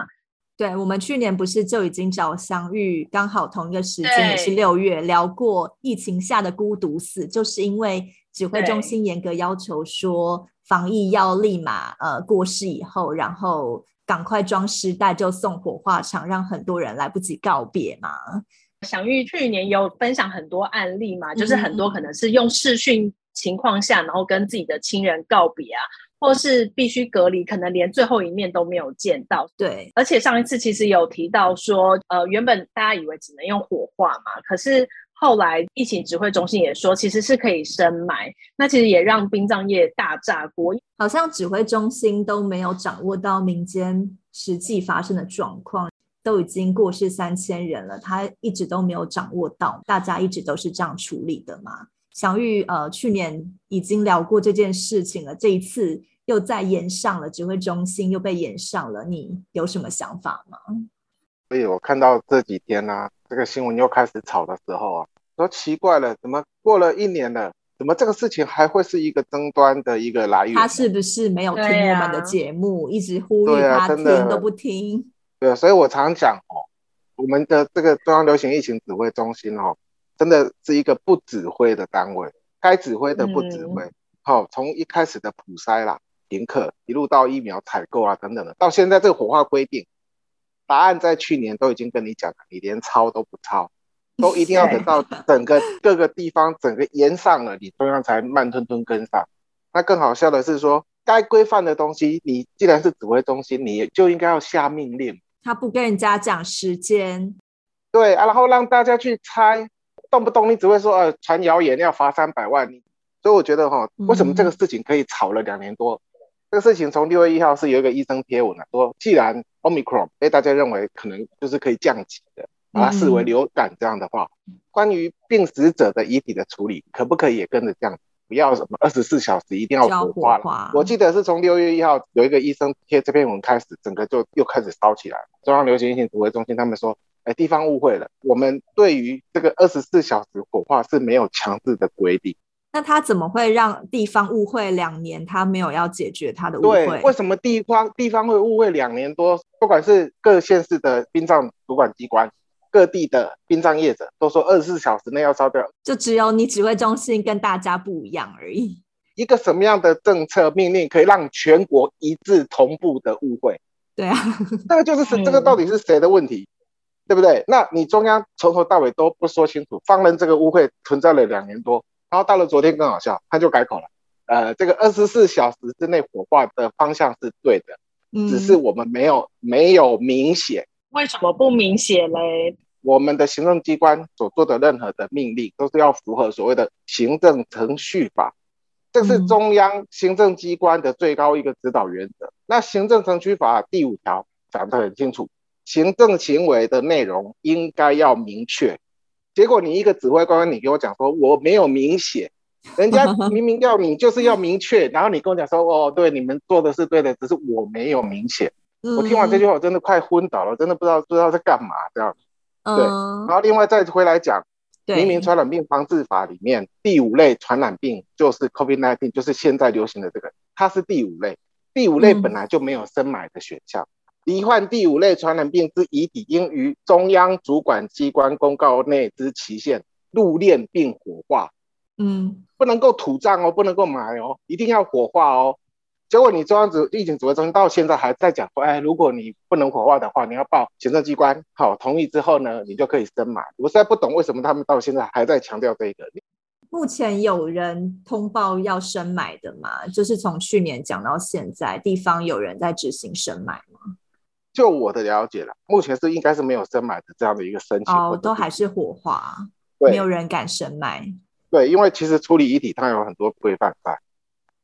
对，我们去年不是就已经找相遇，刚好同一个时间也是六月，聊过疫情下的孤独死，就是因为指挥中心严格要求说，防疫要立马呃过世以后，然后。赶快装尸袋就送火化场，让很多人来不及告别嘛。祥玉去年有分享很多案例嘛，就是很多可能是用视讯情况下，然后跟自己的亲人告别啊，或是必须隔离，可能连最后一面都没有见到。对，而且上一次其实有提到说，呃，原本大家以为只能用火化嘛，可是。后来疫情指挥中心也说，其实是可以深埋，那其实也让殡葬业大炸锅。好像指挥中心都没有掌握到民间实际发生的状况，都已经过世三千人了，他一直都没有掌握到，大家一直都是这样处理的嘛。祥玉，呃，去年已经聊过这件事情了，这一次又再延上了，指挥中心又被延上了，你有什么想法吗？所以我看到这几天呢、啊，这个新闻又开始炒的时候啊，说奇怪了，怎么过了一年了，怎么这个事情还会是一个争端的一个来源？他是不是没有听我们的节目，啊、一直呼吁他听都不听？对，所以我常讲哦，我们的这个中央流行疫情指挥中心哦，真的是一个不指挥的单位，该指挥的不指挥。好、嗯，从、哦、一开始的普筛啦、停课，一路到疫苗采购啊等等的，到现在这个火化规定。答案在去年都已经跟你讲了，你连抄都不抄，[LAUGHS] 都一定要等到整个各个地方整个淹上了，你中央才慢吞吞跟上。那更好笑的是说，该规范的东西，你既然是指挥中心，你就应该要下命令。他不跟人家讲时间，对啊，然后让大家去猜，动不动你只会说呃传谣言要罚三百万。所以我觉得哈，为什么这个事情可以吵了两年多？嗯、这个事情从六月一号是有一个医生贴文了，说既然 Omicron 被大家认为可能就是可以降级的，把它视为流感这样的话，嗯、关于病死者的遗体的处理，可不可以也跟着降？不要什么二十四小时一定要火化了。化我记得是从六月一号有一个医生贴这篇文开始，整个就又开始烧起来。中央流行疫情指挥中心他们说，哎，地方误会了，我们对于这个二十四小时火化是没有强制的规定。那他怎么会让地方误会两年？他没有要解决他的误会。对，为什么地方地方会误会两年多？不管是各县市的殡葬主管机关，各地的殡葬业者都说二十四小时内要烧掉，就只有你指挥中心跟大家不一样而已。[LAUGHS] 一个什么样的政策命令可以让全国一致同步的误会？对啊，[LAUGHS] 那个就是谁，这个到底是谁的问题，对不对？那你中央从头到尾都不说清楚，放任这个误会存在了两年多，然后到了昨天更好笑，他就改口了。呃，这个二十四小时之内火化的方向是对的，嗯、只是我们没有没有明写。为什么不明写嘞？我们的行政机关所做的任何的命令都是要符合所谓的行政程序法。这是中央行政机关的最高一个指导原则。嗯、那行政程序法第五条讲得很清楚，行政行为的内容应该要明确。结果你一个指挥官，你给我讲说我没有明写，人家 [LAUGHS] 明明要你就是要明确，然后你跟我讲说哦，对，你们做的是对的，只是我没有明写。嗯、我听完这句话，我真的快昏倒了，真的不知道不知道在干嘛这样。对，然后另外再回来讲。明明传染病防治法里面第五类传染病就是 COVID-19，就是现在流行的这个，它是第五类。第五类本来就没有深埋的选项。罹患第五类传染病之遗体，应于中央主管机关公告内之期限入殓并火化。嗯，不能够土葬哦，不能够埋哦，一定要火化哦。结果你中央指疫情指挥中心到现在还在讲说，哎，如果你不能火化的话，你要报行政机关好同意之后呢，你就可以深埋。我实在不懂为什么他们到现在还在强调这个。目前有人通报要深埋的吗？就是从去年讲到现在，地方有人在执行深埋吗？就我的了解了，目前是应该是没有深埋的这样的一个申请。哦，都还是火化，对没有人敢深埋。对，因为其实处理遗体它有很多规范在。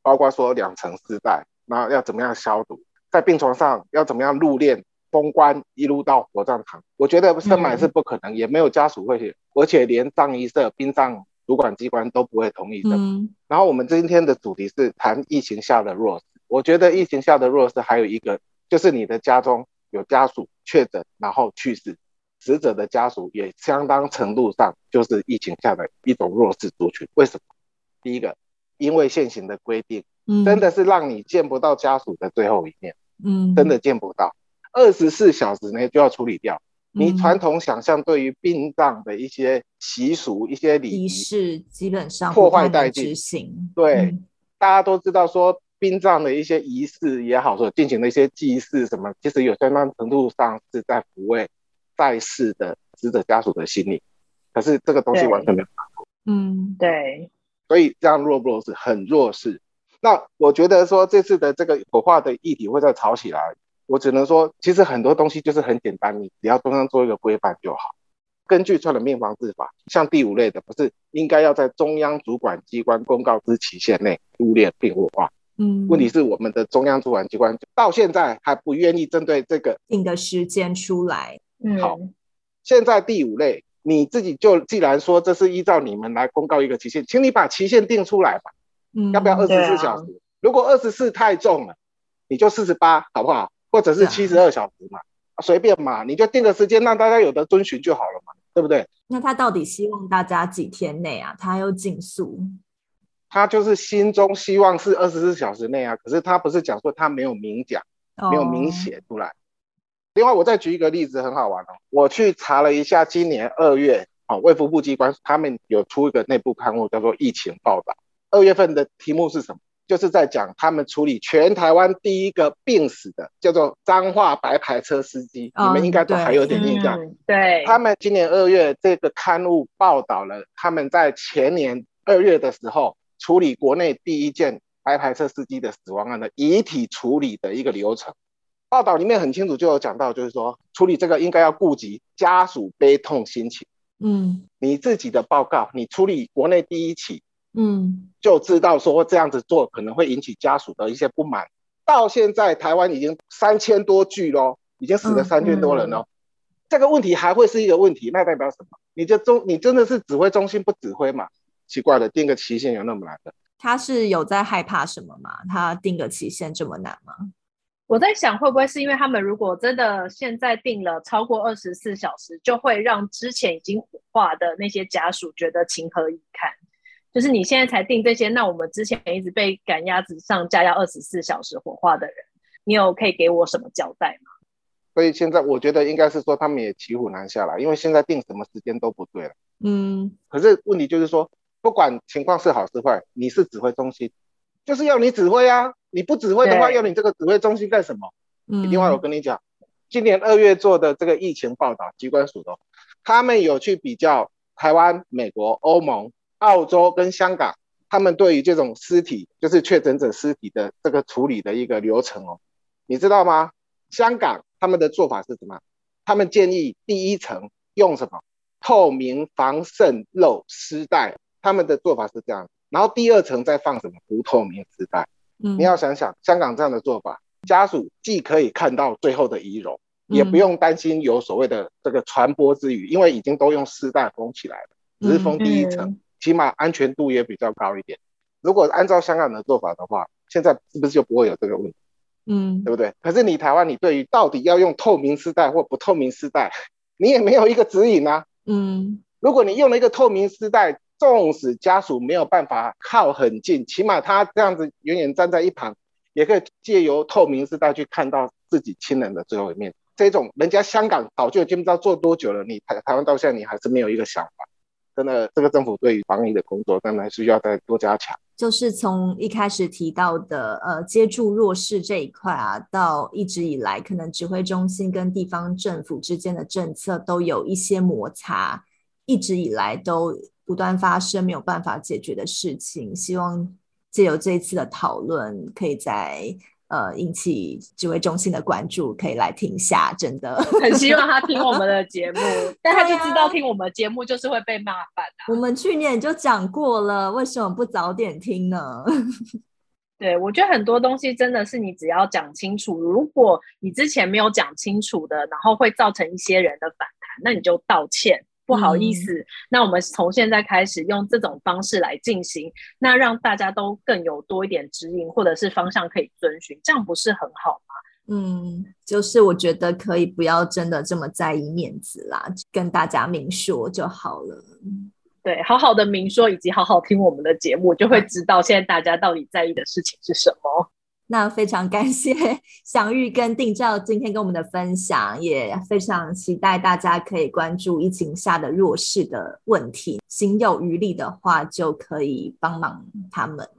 包括说两层丝带，然后要怎么样消毒，在病床上要怎么样入殓封棺，一路到火葬场，我觉得深埋是不可能，嗯、也没有家属会去，而且连葬仪社、殡葬主管机关都不会同意的。嗯、然后我们今天的主题是谈疫情下的弱势，我觉得疫情下的弱势还有一个，就是你的家中有家属确诊然后去世，死者的家属也相当程度上就是疫情下的一种弱势族群。为什么？第一个。因为现行的规定，嗯，真的是让你见不到家属的最后一面，嗯，真的见不到，二十四小时内就要处理掉。嗯、你传统想象对于殡葬的一些习俗、一些礼仪是基本上破坏殆尽。对，嗯、大家都知道说殡葬的一些仪式也好，说进行的一些祭祀什么，其实有相当程度上是在抚慰在世的死者家属的心理。可是这个东西完全没有。嗯，对。所以这样弱不弱势？很弱势。那我觉得说这次的这个火化的议题会再吵起来，我只能说，其实很多东西就是很简单，你只要中央做一个规范就好。根据传染病防治法，像第五类的，不是应该要在中央主管机关公告之期限内入殓并火化？嗯。问题是我们的中央主管机关到现在还不愿意针对这个定的时间出来。嗯。好，现在第五类。你自己就既然说这是依照你们来公告一个期限，请你把期限定出来吧。嗯，要不要二十四小时？啊、如果二十四太重了，你就四十八，好不好？或者是七十二小时嘛，随、啊、便嘛，你就定个时间让大家有的遵循就好了嘛，对不对？那他到底希望大家几天内啊？他要尽速，他就是心中希望是二十四小时内啊，可是他不是讲说他没有明讲，哦、没有明写出来。另外，我再举一个例子，很好玩哦。我去查了一下，今年二月，哦，卫福部机关他们有出一个内部刊物，叫做《疫情报道》。二月份的题目是什么？就是在讲他们处理全台湾第一个病死的，叫做彰化白牌车司机。哦、你们应该都还有点印象。对，嗯、对他们今年二月这个刊物报道了他们在前年二月的时候处理国内第一件白牌车司机的死亡案的遗体处理的一个流程。报道里面很清楚就有讲到，就是说处理这个应该要顾及家属悲痛心情。嗯，你自己的报告，你处理国内第一起，嗯，就知道说这样子做可能会引起家属的一些不满。到现在台湾已经三千多具喽，已经死了三千多人喽，嗯嗯、这个问题还会是一个问题？那代表什么？你这中你真的是指挥中心不指挥嘛？奇怪的，定个期限有那么难的？他是有在害怕什么吗？他定个期限这么难吗？我在想，会不会是因为他们如果真的现在定了超过二十四小时，就会让之前已经火化的那些家属觉得情何以堪？就是你现在才定这些，那我们之前一直被赶鸭子上架要二十四小时火化的人，你有可以给我什么交代吗？所以现在我觉得应该是说他们也骑虎难下了，因为现在定什么时间都不对了。嗯，可是问题就是说，不管情况是好是坏，你是指挥中心，就是要你指挥啊！你不指挥的话，要你这个指挥中心干什么？嗯，另外我跟你讲，今年二月做的这个疫情报道，机关署的，他们有去比较台湾、美国、欧盟、澳洲跟香港，他们对于这种尸体，就是确诊者尸体的这个处理的一个流程哦，你知道吗？香港他们的做法是什么？他们建议第一层用什么？透明防渗漏丝带，他们的做法是这样。然后第二层再放什么？不透明丝带。嗯，你要想想香港这样的做法，家属既可以看到最后的遗容，也不用担心有所谓的这个传播之余，因为已经都用丝带封起来了，只是封第一层，起码安全度也比较高一点。如果按照香港的做法的话，现在是不是就不会有这个问题？嗯，对不对？可是你台湾，你对于到底要用透明丝带或不透明丝带，[LAUGHS] 你也没有一个指引啊。嗯，如果你用了一个透明丝带，纵使家属没有办法靠很近，起码他这样子远远站在一旁，也可以借由透明丝带去看到自己亲人的最后一面。这种人家香港早就已经不知道做多久了，你台台湾到现在你还是没有一个想法。真的，这个政府对于防疫的工作，当然需要再多加强。就是从一开始提到的，呃，接住弱势这一块啊，到一直以来，可能指挥中心跟地方政府之间的政策都有一些摩擦，一直以来都不断发生没有办法解决的事情。希望借由这一次的讨论，可以在。呃，引起指挥中心的关注，可以来听下，真的很希望他听我们的 [LAUGHS] 节目，但他就知道听我们节目就是会被骂翻的。我们去年就讲过了，为什么不早点听呢？[LAUGHS] 对，我觉得很多东西真的是你只要讲清楚，如果你之前没有讲清楚的，然后会造成一些人的反弹，那你就道歉。不好意思，嗯，那我们从现在开始用这种方式来进行，那让大家都更有多一点指引或者是方向可以遵循，这样不是很好吗？嗯，就是我觉得可以不要真的这么在意面子啦，跟大家明说就好了。对，好好的明说，以及好好听我们的节目，就会知道现在大家到底在意的事情是什么。那非常感谢 [LAUGHS] 祥玉跟定照今天跟我们的分享，也非常期待大家可以关注疫情下的弱势的问题，心有余力的话就可以帮忙他们。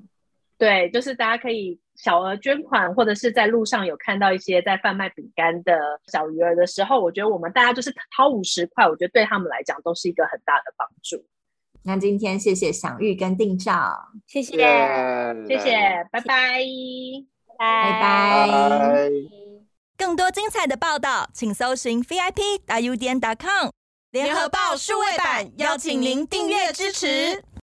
对，就是大家可以小额捐款，或者是在路上有看到一些在贩卖饼干的小鱼儿的时候，我觉得我们大家就是掏五十块，我觉得对他们来讲都是一个很大的帮助。那今天谢谢祥玉跟定照，谢谢，yeah, 谢谢，拜拜。拜拜！更多精彩的报道，请搜寻 VIP 大 U 点 com 联合报数位版，邀请您订阅支持。